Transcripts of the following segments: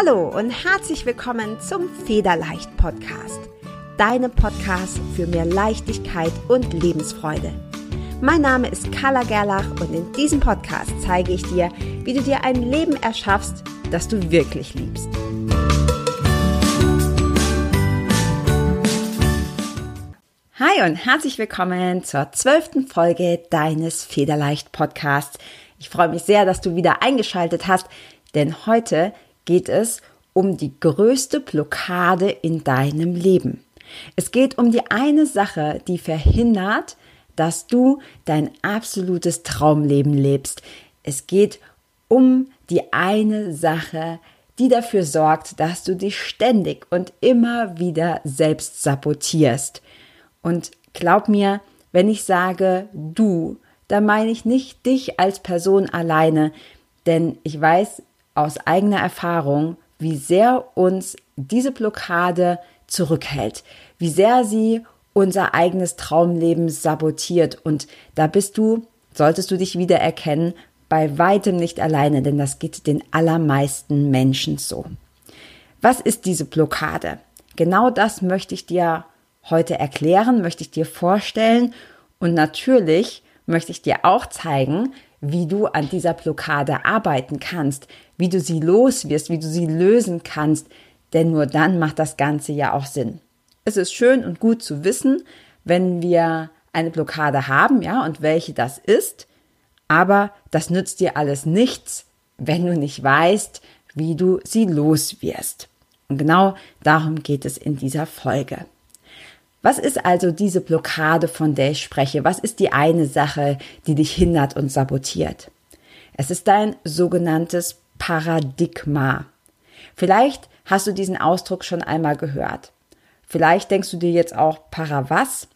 Hallo und herzlich willkommen zum Federleicht Podcast, deinem Podcast für mehr Leichtigkeit und Lebensfreude. Mein Name ist Carla Gerlach und in diesem Podcast zeige ich dir, wie du dir ein Leben erschaffst, das du wirklich liebst. Hi und herzlich willkommen zur zwölften Folge deines Federleicht Podcasts. Ich freue mich sehr, dass du wieder eingeschaltet hast, denn heute geht es um die größte Blockade in deinem Leben. Es geht um die eine Sache, die verhindert, dass du dein absolutes Traumleben lebst. Es geht um die eine Sache, die dafür sorgt, dass du dich ständig und immer wieder selbst sabotierst. Und glaub mir, wenn ich sage du, da meine ich nicht dich als Person alleine, denn ich weiß, aus eigener Erfahrung, wie sehr uns diese Blockade zurückhält, wie sehr sie unser eigenes Traumleben sabotiert. Und da bist du, solltest du dich wieder erkennen, bei weitem nicht alleine, denn das geht den allermeisten Menschen so. Was ist diese Blockade? Genau das möchte ich dir heute erklären, möchte ich dir vorstellen und natürlich möchte ich dir auch zeigen, wie du an dieser Blockade arbeiten kannst, wie du sie los wirst, wie du sie lösen kannst, denn nur dann macht das Ganze ja auch Sinn. Es ist schön und gut zu wissen, wenn wir eine Blockade haben, ja, und welche das ist, aber das nützt dir alles nichts, wenn du nicht weißt, wie du sie los wirst. Und genau darum geht es in dieser Folge. Was ist also diese Blockade, von der ich spreche? Was ist die eine Sache, die dich hindert und sabotiert? Es ist dein sogenanntes Paradigma. Vielleicht hast du diesen Ausdruck schon einmal gehört. Vielleicht denkst du dir jetzt auch para was?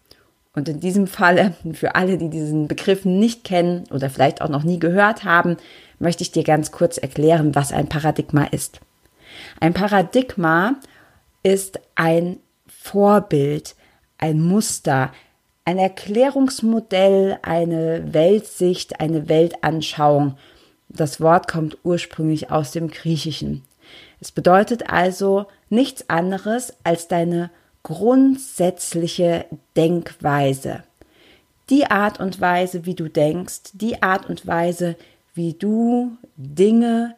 Und in diesem Falle, für alle, die diesen Begriff nicht kennen oder vielleicht auch noch nie gehört haben, möchte ich dir ganz kurz erklären, was ein Paradigma ist. Ein Paradigma ist ein Vorbild, ein Muster, ein Erklärungsmodell, eine Weltsicht, eine Weltanschauung. Das Wort kommt ursprünglich aus dem Griechischen. Es bedeutet also nichts anderes als deine grundsätzliche Denkweise. Die Art und Weise, wie du denkst, die Art und Weise, wie du Dinge,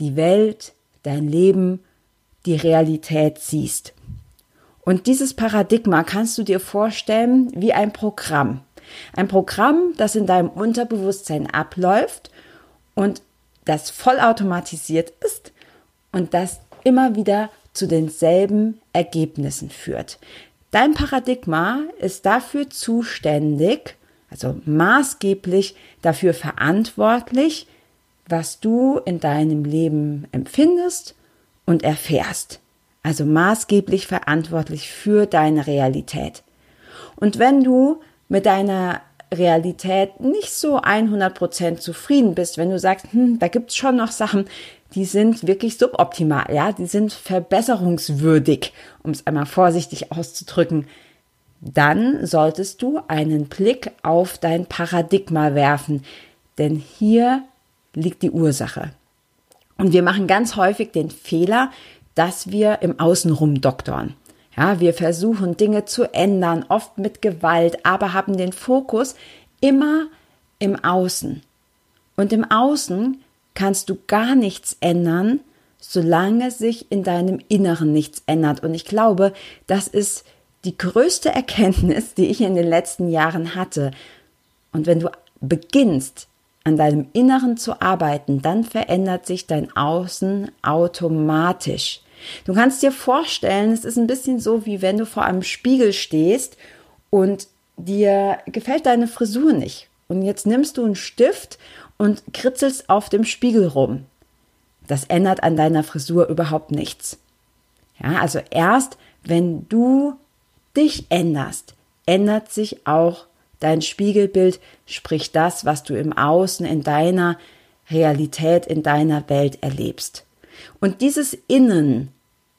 die Welt, dein Leben, die Realität siehst. Und dieses Paradigma kannst du dir vorstellen wie ein Programm. Ein Programm, das in deinem Unterbewusstsein abläuft und das vollautomatisiert ist und das immer wieder zu denselben Ergebnissen führt. Dein Paradigma ist dafür zuständig, also maßgeblich dafür verantwortlich, was du in deinem Leben empfindest und erfährst also maßgeblich verantwortlich für deine Realität. Und wenn du mit deiner Realität nicht so 100% zufrieden bist, wenn du sagst, hm, da gibt's schon noch Sachen, die sind wirklich suboptimal, ja, die sind verbesserungswürdig, um es einmal vorsichtig auszudrücken, dann solltest du einen Blick auf dein Paradigma werfen, denn hier liegt die Ursache. Und wir machen ganz häufig den Fehler, dass wir im Außenrum doktern. Ja, wir versuchen Dinge zu ändern, oft mit Gewalt, aber haben den Fokus immer im Außen. Und im Außen kannst du gar nichts ändern, solange sich in deinem Inneren nichts ändert. Und ich glaube, das ist die größte Erkenntnis, die ich in den letzten Jahren hatte. Und wenn du beginnst, an deinem Inneren zu arbeiten, dann verändert sich dein Außen automatisch. Du kannst dir vorstellen, es ist ein bisschen so, wie wenn du vor einem Spiegel stehst und dir gefällt deine Frisur nicht. Und jetzt nimmst du einen Stift und kritzelst auf dem Spiegel rum. Das ändert an deiner Frisur überhaupt nichts. Ja, also erst wenn du dich änderst, ändert sich auch Dein Spiegelbild sprich das, was du im Außen, in deiner Realität, in deiner Welt erlebst. Und dieses Innen,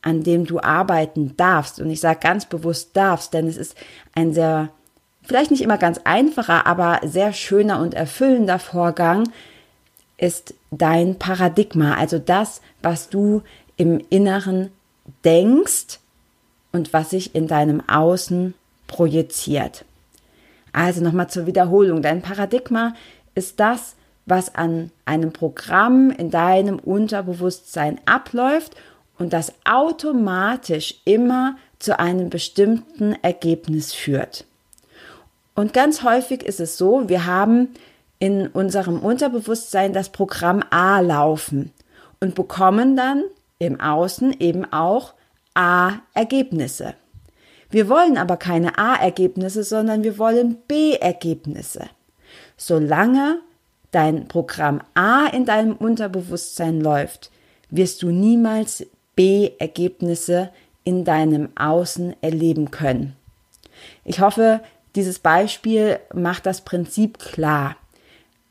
an dem du arbeiten darfst, und ich sage ganz bewusst darfst, denn es ist ein sehr, vielleicht nicht immer ganz einfacher, aber sehr schöner und erfüllender Vorgang, ist dein Paradigma, also das, was du im Inneren denkst und was sich in deinem Außen projiziert. Also nochmal zur Wiederholung. Dein Paradigma ist das, was an einem Programm in deinem Unterbewusstsein abläuft und das automatisch immer zu einem bestimmten Ergebnis führt. Und ganz häufig ist es so, wir haben in unserem Unterbewusstsein das Programm A laufen und bekommen dann im Außen eben auch A-Ergebnisse. Wir wollen aber keine A-Ergebnisse, sondern wir wollen B-Ergebnisse. Solange dein Programm A in deinem Unterbewusstsein läuft, wirst du niemals B-Ergebnisse in deinem Außen erleben können. Ich hoffe, dieses Beispiel macht das Prinzip klar.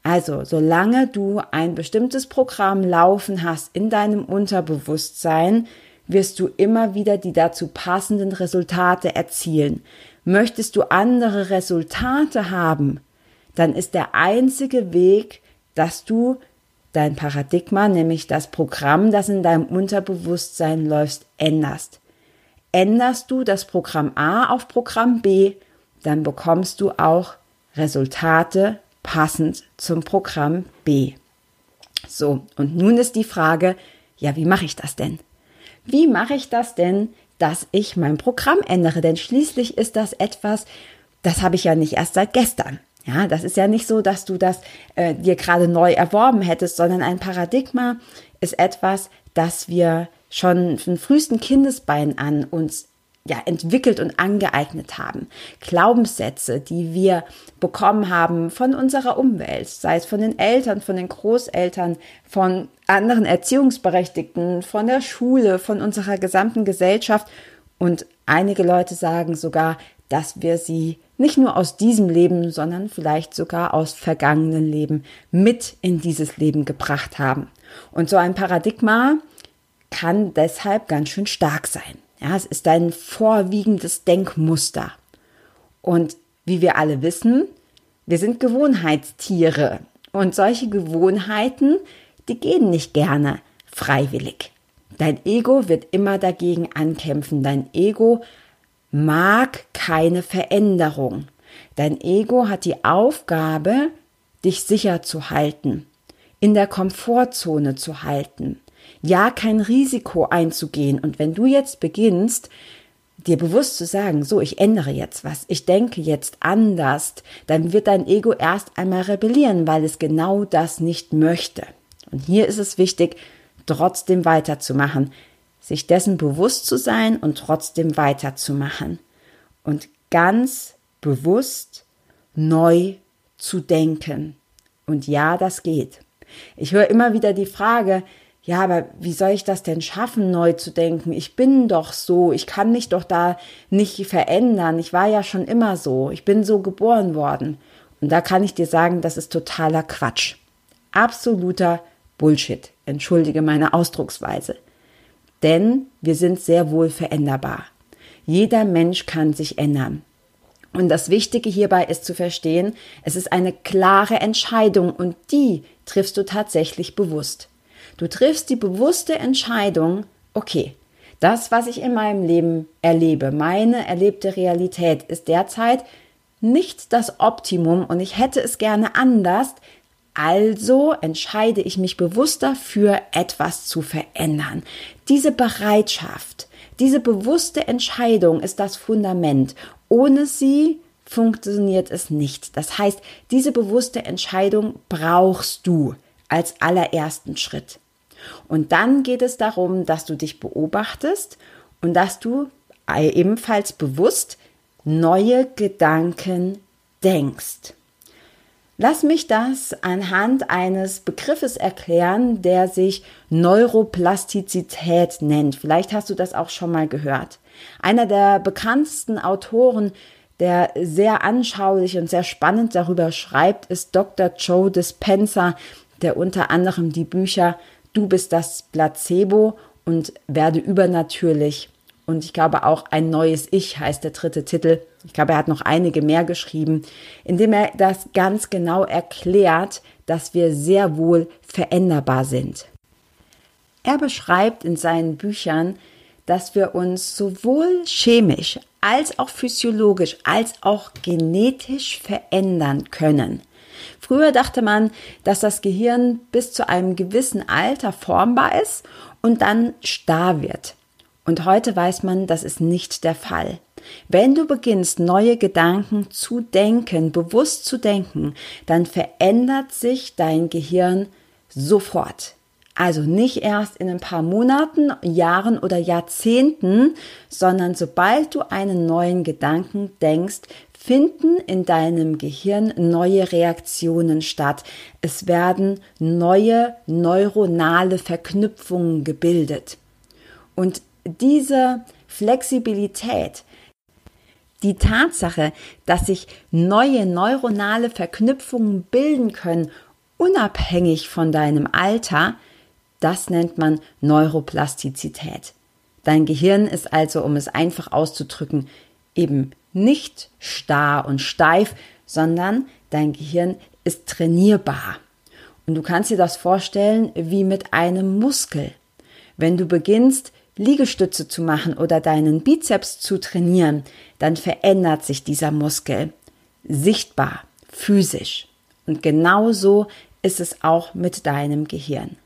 Also, solange du ein bestimmtes Programm laufen hast in deinem Unterbewusstsein, wirst du immer wieder die dazu passenden Resultate erzielen. Möchtest du andere Resultate haben, dann ist der einzige Weg, dass du dein Paradigma, nämlich das Programm, das in deinem Unterbewusstsein läuft, änderst. Änderst du das Programm A auf Programm B, dann bekommst du auch Resultate passend zum Programm B. So, und nun ist die Frage, ja, wie mache ich das denn? Wie mache ich das denn, dass ich mein Programm ändere? Denn schließlich ist das etwas, das habe ich ja nicht erst seit gestern. Ja, das ist ja nicht so, dass du das äh, dir gerade neu erworben hättest, sondern ein Paradigma ist etwas, das wir schon von frühesten Kindesbeinen an uns ja, entwickelt und angeeignet haben. Glaubenssätze, die wir bekommen haben von unserer Umwelt, sei es von den Eltern, von den Großeltern, von anderen Erziehungsberechtigten, von der Schule, von unserer gesamten Gesellschaft. Und einige Leute sagen sogar, dass wir sie nicht nur aus diesem Leben, sondern vielleicht sogar aus vergangenen Leben mit in dieses Leben gebracht haben. Und so ein Paradigma kann deshalb ganz schön stark sein. Ja, es ist ein vorwiegendes Denkmuster. Und wie wir alle wissen, wir sind Gewohnheitstiere. Und solche Gewohnheiten, die gehen nicht gerne freiwillig. Dein Ego wird immer dagegen ankämpfen. Dein Ego mag keine Veränderung. Dein Ego hat die Aufgabe, dich sicher zu halten, in der Komfortzone zu halten, ja kein Risiko einzugehen. Und wenn du jetzt beginnst, dir bewusst zu sagen, so, ich ändere jetzt was, ich denke jetzt anders, dann wird dein Ego erst einmal rebellieren, weil es genau das nicht möchte. Und hier ist es wichtig, trotzdem weiterzumachen, sich dessen bewusst zu sein und trotzdem weiterzumachen und ganz bewusst neu zu denken. Und ja, das geht. Ich höre immer wieder die Frage, ja, aber wie soll ich das denn schaffen, neu zu denken? Ich bin doch so, ich kann mich doch da nicht verändern. Ich war ja schon immer so, ich bin so geboren worden. Und da kann ich dir sagen, das ist totaler Quatsch. Absoluter Bullshit. Entschuldige meine Ausdrucksweise. Denn wir sind sehr wohl veränderbar. Jeder Mensch kann sich ändern. Und das Wichtige hierbei ist zu verstehen, es ist eine klare Entscheidung und die triffst du tatsächlich bewusst. Du triffst die bewusste Entscheidung, okay, das, was ich in meinem Leben erlebe, meine erlebte Realität ist derzeit nicht das Optimum und ich hätte es gerne anders, also entscheide ich mich bewusst dafür, etwas zu verändern. Diese Bereitschaft, diese bewusste Entscheidung ist das Fundament. Ohne sie funktioniert es nicht. Das heißt, diese bewusste Entscheidung brauchst du als allerersten Schritt. Und dann geht es darum, dass du dich beobachtest und dass du ebenfalls bewusst neue Gedanken denkst. Lass mich das anhand eines Begriffes erklären, der sich Neuroplastizität nennt. Vielleicht hast du das auch schon mal gehört. Einer der bekanntesten Autoren, der sehr anschaulich und sehr spannend darüber schreibt, ist Dr. Joe Dispenza, der unter anderem die Bücher Du bist das Placebo und werde übernatürlich. Und ich glaube auch ein neues Ich heißt der dritte Titel. Ich glaube, er hat noch einige mehr geschrieben, indem er das ganz genau erklärt, dass wir sehr wohl veränderbar sind. Er beschreibt in seinen Büchern, dass wir uns sowohl chemisch als auch physiologisch als auch genetisch verändern können. Früher dachte man, dass das Gehirn bis zu einem gewissen Alter formbar ist und dann starr wird. Und heute weiß man, das ist nicht der Fall. Wenn du beginnst, neue Gedanken zu denken, bewusst zu denken, dann verändert sich dein Gehirn sofort. Also nicht erst in ein paar Monaten, Jahren oder Jahrzehnten, sondern sobald du einen neuen Gedanken denkst, finden in deinem Gehirn neue Reaktionen statt. Es werden neue neuronale Verknüpfungen gebildet. Und diese Flexibilität, die Tatsache, dass sich neue neuronale Verknüpfungen bilden können, unabhängig von deinem Alter, das nennt man Neuroplastizität. Dein Gehirn ist also, um es einfach auszudrücken, eben nicht starr und steif, sondern dein Gehirn ist trainierbar. Und du kannst dir das vorstellen wie mit einem Muskel. Wenn du beginnst, Liegestütze zu machen oder deinen Bizeps zu trainieren, dann verändert sich dieser Muskel sichtbar, physisch. Und genauso ist es auch mit deinem Gehirn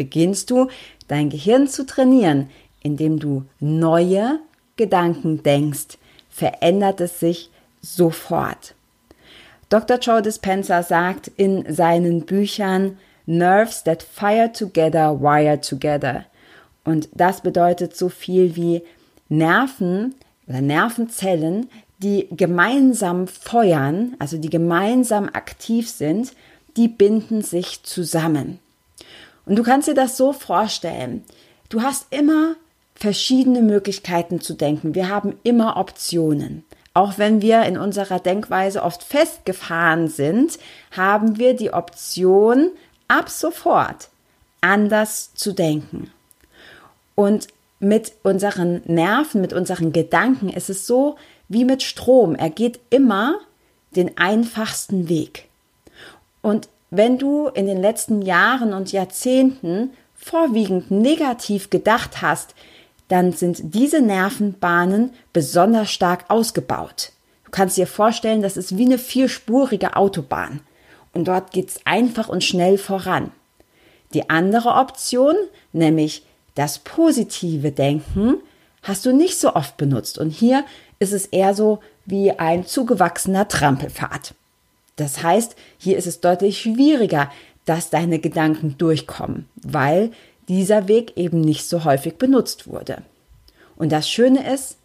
beginnst du dein Gehirn zu trainieren, indem du neue Gedanken denkst, verändert es sich sofort. Dr. Joe Dispenza sagt in seinen Büchern Nerves that fire together, wire together. Und das bedeutet so viel wie Nerven oder Nervenzellen, die gemeinsam feuern, also die gemeinsam aktiv sind, die binden sich zusammen. Und du kannst dir das so vorstellen. Du hast immer verschiedene Möglichkeiten zu denken. Wir haben immer Optionen. Auch wenn wir in unserer Denkweise oft festgefahren sind, haben wir die Option, ab sofort anders zu denken. Und mit unseren Nerven, mit unseren Gedanken ist es so wie mit Strom. Er geht immer den einfachsten Weg. Und wenn du in den letzten Jahren und Jahrzehnten vorwiegend negativ gedacht hast, dann sind diese Nervenbahnen besonders stark ausgebaut. Du kannst dir vorstellen, das ist wie eine vierspurige Autobahn. Und dort geht's einfach und schnell voran. Die andere Option, nämlich das positive Denken, hast du nicht so oft benutzt. Und hier ist es eher so wie ein zugewachsener Trampelpfad. Das heißt, hier ist es deutlich schwieriger, dass deine Gedanken durchkommen, weil dieser Weg eben nicht so häufig benutzt wurde. Und das Schöne ist,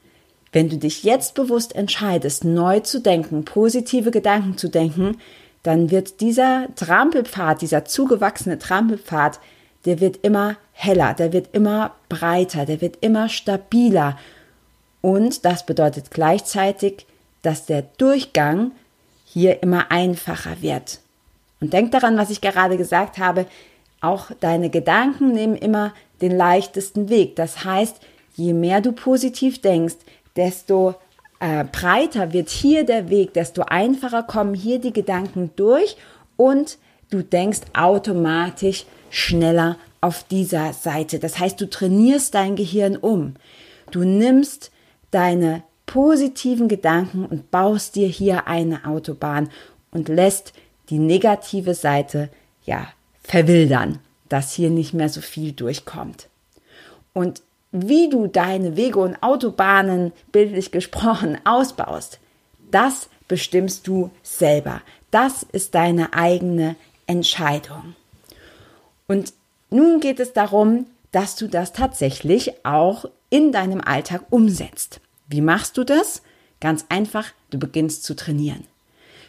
wenn du dich jetzt bewusst entscheidest, neu zu denken, positive Gedanken zu denken, dann wird dieser Trampelpfad, dieser zugewachsene Trampelpfad, der wird immer heller, der wird immer breiter, der wird immer stabiler. Und das bedeutet gleichzeitig, dass der Durchgang hier immer einfacher wird. Und denk daran, was ich gerade gesagt habe, auch deine Gedanken nehmen immer den leichtesten Weg. Das heißt, je mehr du positiv denkst, desto äh, breiter wird hier der Weg, desto einfacher kommen hier die Gedanken durch und du denkst automatisch schneller auf dieser Seite. Das heißt, du trainierst dein Gehirn um. Du nimmst deine positiven Gedanken und baust dir hier eine Autobahn und lässt die negative Seite ja verwildern, dass hier nicht mehr so viel durchkommt. Und wie du deine Wege und Autobahnen bildlich gesprochen ausbaust, das bestimmst du selber. Das ist deine eigene Entscheidung. Und nun geht es darum, dass du das tatsächlich auch in deinem Alltag umsetzt. Wie machst du das? Ganz einfach, du beginnst zu trainieren.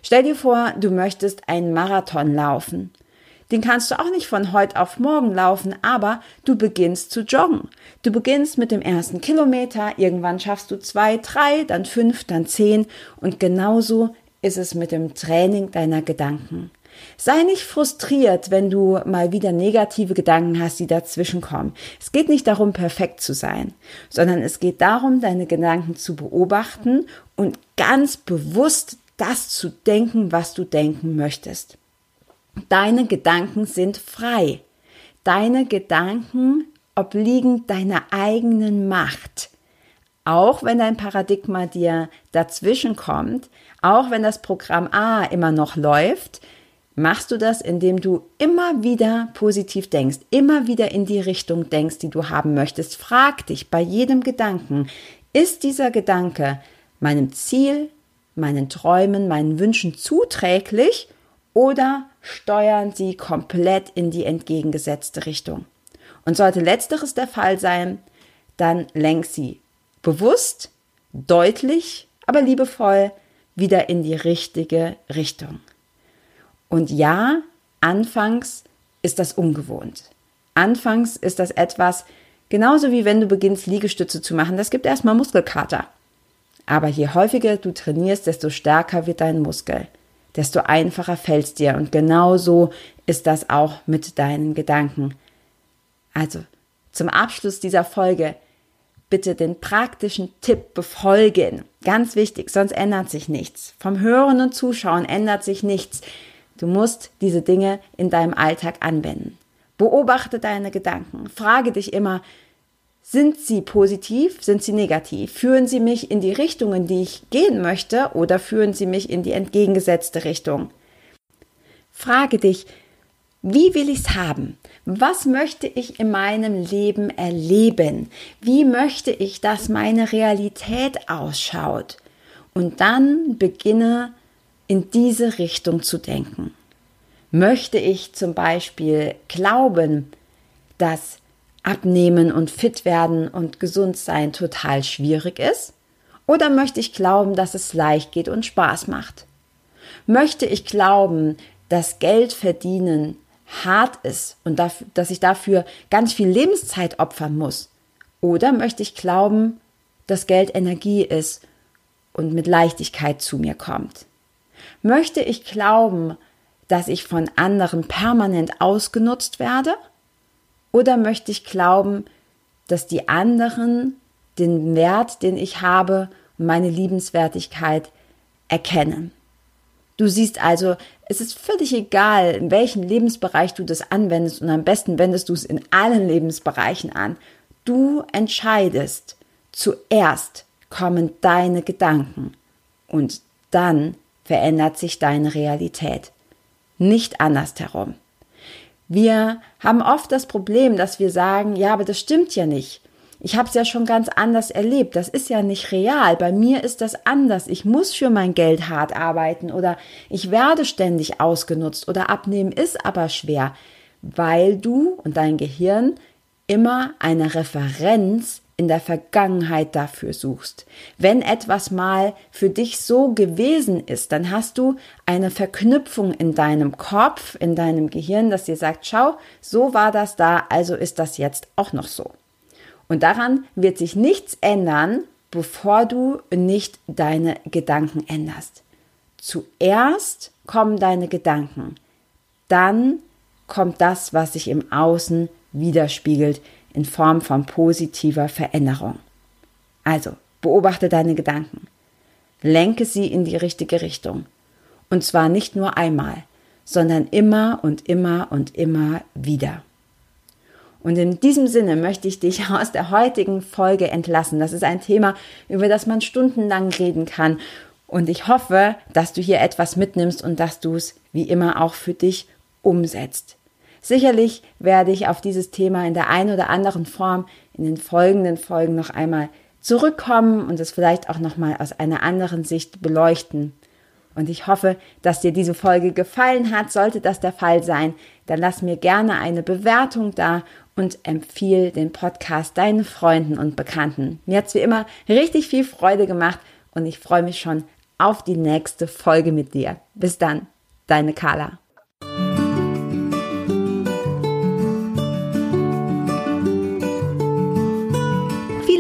Stell dir vor, du möchtest einen Marathon laufen. Den kannst du auch nicht von heute auf morgen laufen, aber du beginnst zu joggen. Du beginnst mit dem ersten Kilometer, irgendwann schaffst du zwei, drei, dann fünf, dann zehn und genauso ist es mit dem Training deiner Gedanken. Sei nicht frustriert, wenn du mal wieder negative Gedanken hast, die dazwischenkommen. Es geht nicht darum, perfekt zu sein, sondern es geht darum, deine Gedanken zu beobachten und ganz bewusst das zu denken, was du denken möchtest. Deine Gedanken sind frei. Deine Gedanken obliegen deiner eigenen Macht. Auch wenn dein Paradigma dir dazwischen kommt, auch wenn das Programm A immer noch läuft, machst du das, indem du immer wieder positiv denkst, immer wieder in die Richtung denkst, die du haben möchtest. Frag dich bei jedem Gedanken, ist dieser Gedanke meinem Ziel, meinen Träumen, meinen Wünschen zuträglich oder steuern sie komplett in die entgegengesetzte Richtung? Und sollte letzteres der Fall sein, dann lenk sie bewusst, deutlich, aber liebevoll wieder in die richtige Richtung. Und ja, anfangs ist das ungewohnt. Anfangs ist das etwas, genauso wie wenn du beginnst, Liegestütze zu machen, das gibt erstmal Muskelkater. Aber je häufiger du trainierst, desto stärker wird dein Muskel, desto einfacher fällt es dir. Und genauso ist das auch mit deinen Gedanken. Also, zum Abschluss dieser Folge bitte den praktischen Tipp befolgen. Ganz wichtig, sonst ändert sich nichts. Vom Hören und Zuschauen ändert sich nichts. Du musst diese Dinge in deinem Alltag anwenden. Beobachte deine Gedanken. Frage dich immer, sind sie positiv, sind sie negativ? Führen sie mich in die Richtung, in die ich gehen möchte oder führen sie mich in die entgegengesetzte Richtung? Frage dich, wie will ich es haben? Was möchte ich in meinem Leben erleben? Wie möchte ich, dass meine Realität ausschaut? Und dann beginne in diese Richtung zu denken. Möchte ich zum Beispiel glauben, dass Abnehmen und fit werden und gesund sein total schwierig ist? Oder möchte ich glauben, dass es leicht geht und Spaß macht? Möchte ich glauben, dass Geld verdienen hart ist und dass ich dafür ganz viel Lebenszeit opfern muss? Oder möchte ich glauben, dass Geld Energie ist und mit Leichtigkeit zu mir kommt? Möchte ich glauben, dass ich von anderen permanent ausgenutzt werde? Oder möchte ich glauben, dass die anderen den Wert, den ich habe meine Liebenswertigkeit erkennen? Du siehst also, es ist völlig egal, in welchem Lebensbereich du das anwendest und am besten wendest du es in allen Lebensbereichen an. Du entscheidest. Zuerst kommen deine Gedanken und dann verändert sich deine Realität. Nicht andersherum. Wir haben oft das Problem, dass wir sagen, ja, aber das stimmt ja nicht. Ich habe es ja schon ganz anders erlebt. Das ist ja nicht real. Bei mir ist das anders. Ich muss für mein Geld hart arbeiten oder ich werde ständig ausgenutzt oder abnehmen ist aber schwer, weil du und dein Gehirn immer eine Referenz in der Vergangenheit dafür suchst. Wenn etwas mal für dich so gewesen ist, dann hast du eine Verknüpfung in deinem Kopf, in deinem Gehirn, das dir sagt, schau, so war das da, also ist das jetzt auch noch so. Und daran wird sich nichts ändern, bevor du nicht deine Gedanken änderst. Zuerst kommen deine Gedanken, dann kommt das, was sich im Außen widerspiegelt in Form von positiver Veränderung. Also, beobachte deine Gedanken. Lenke sie in die richtige Richtung. Und zwar nicht nur einmal, sondern immer und immer und immer wieder. Und in diesem Sinne möchte ich dich aus der heutigen Folge entlassen. Das ist ein Thema, über das man stundenlang reden kann. Und ich hoffe, dass du hier etwas mitnimmst und dass du es wie immer auch für dich umsetzt. Sicherlich werde ich auf dieses Thema in der einen oder anderen Form in den folgenden Folgen noch einmal zurückkommen und es vielleicht auch noch mal aus einer anderen Sicht beleuchten. Und ich hoffe, dass dir diese Folge gefallen hat. Sollte das der Fall sein, dann lass mir gerne eine Bewertung da und empfiehl den Podcast deinen Freunden und Bekannten. Mir hat es wie immer richtig viel Freude gemacht und ich freue mich schon auf die nächste Folge mit dir. Bis dann, deine Carla.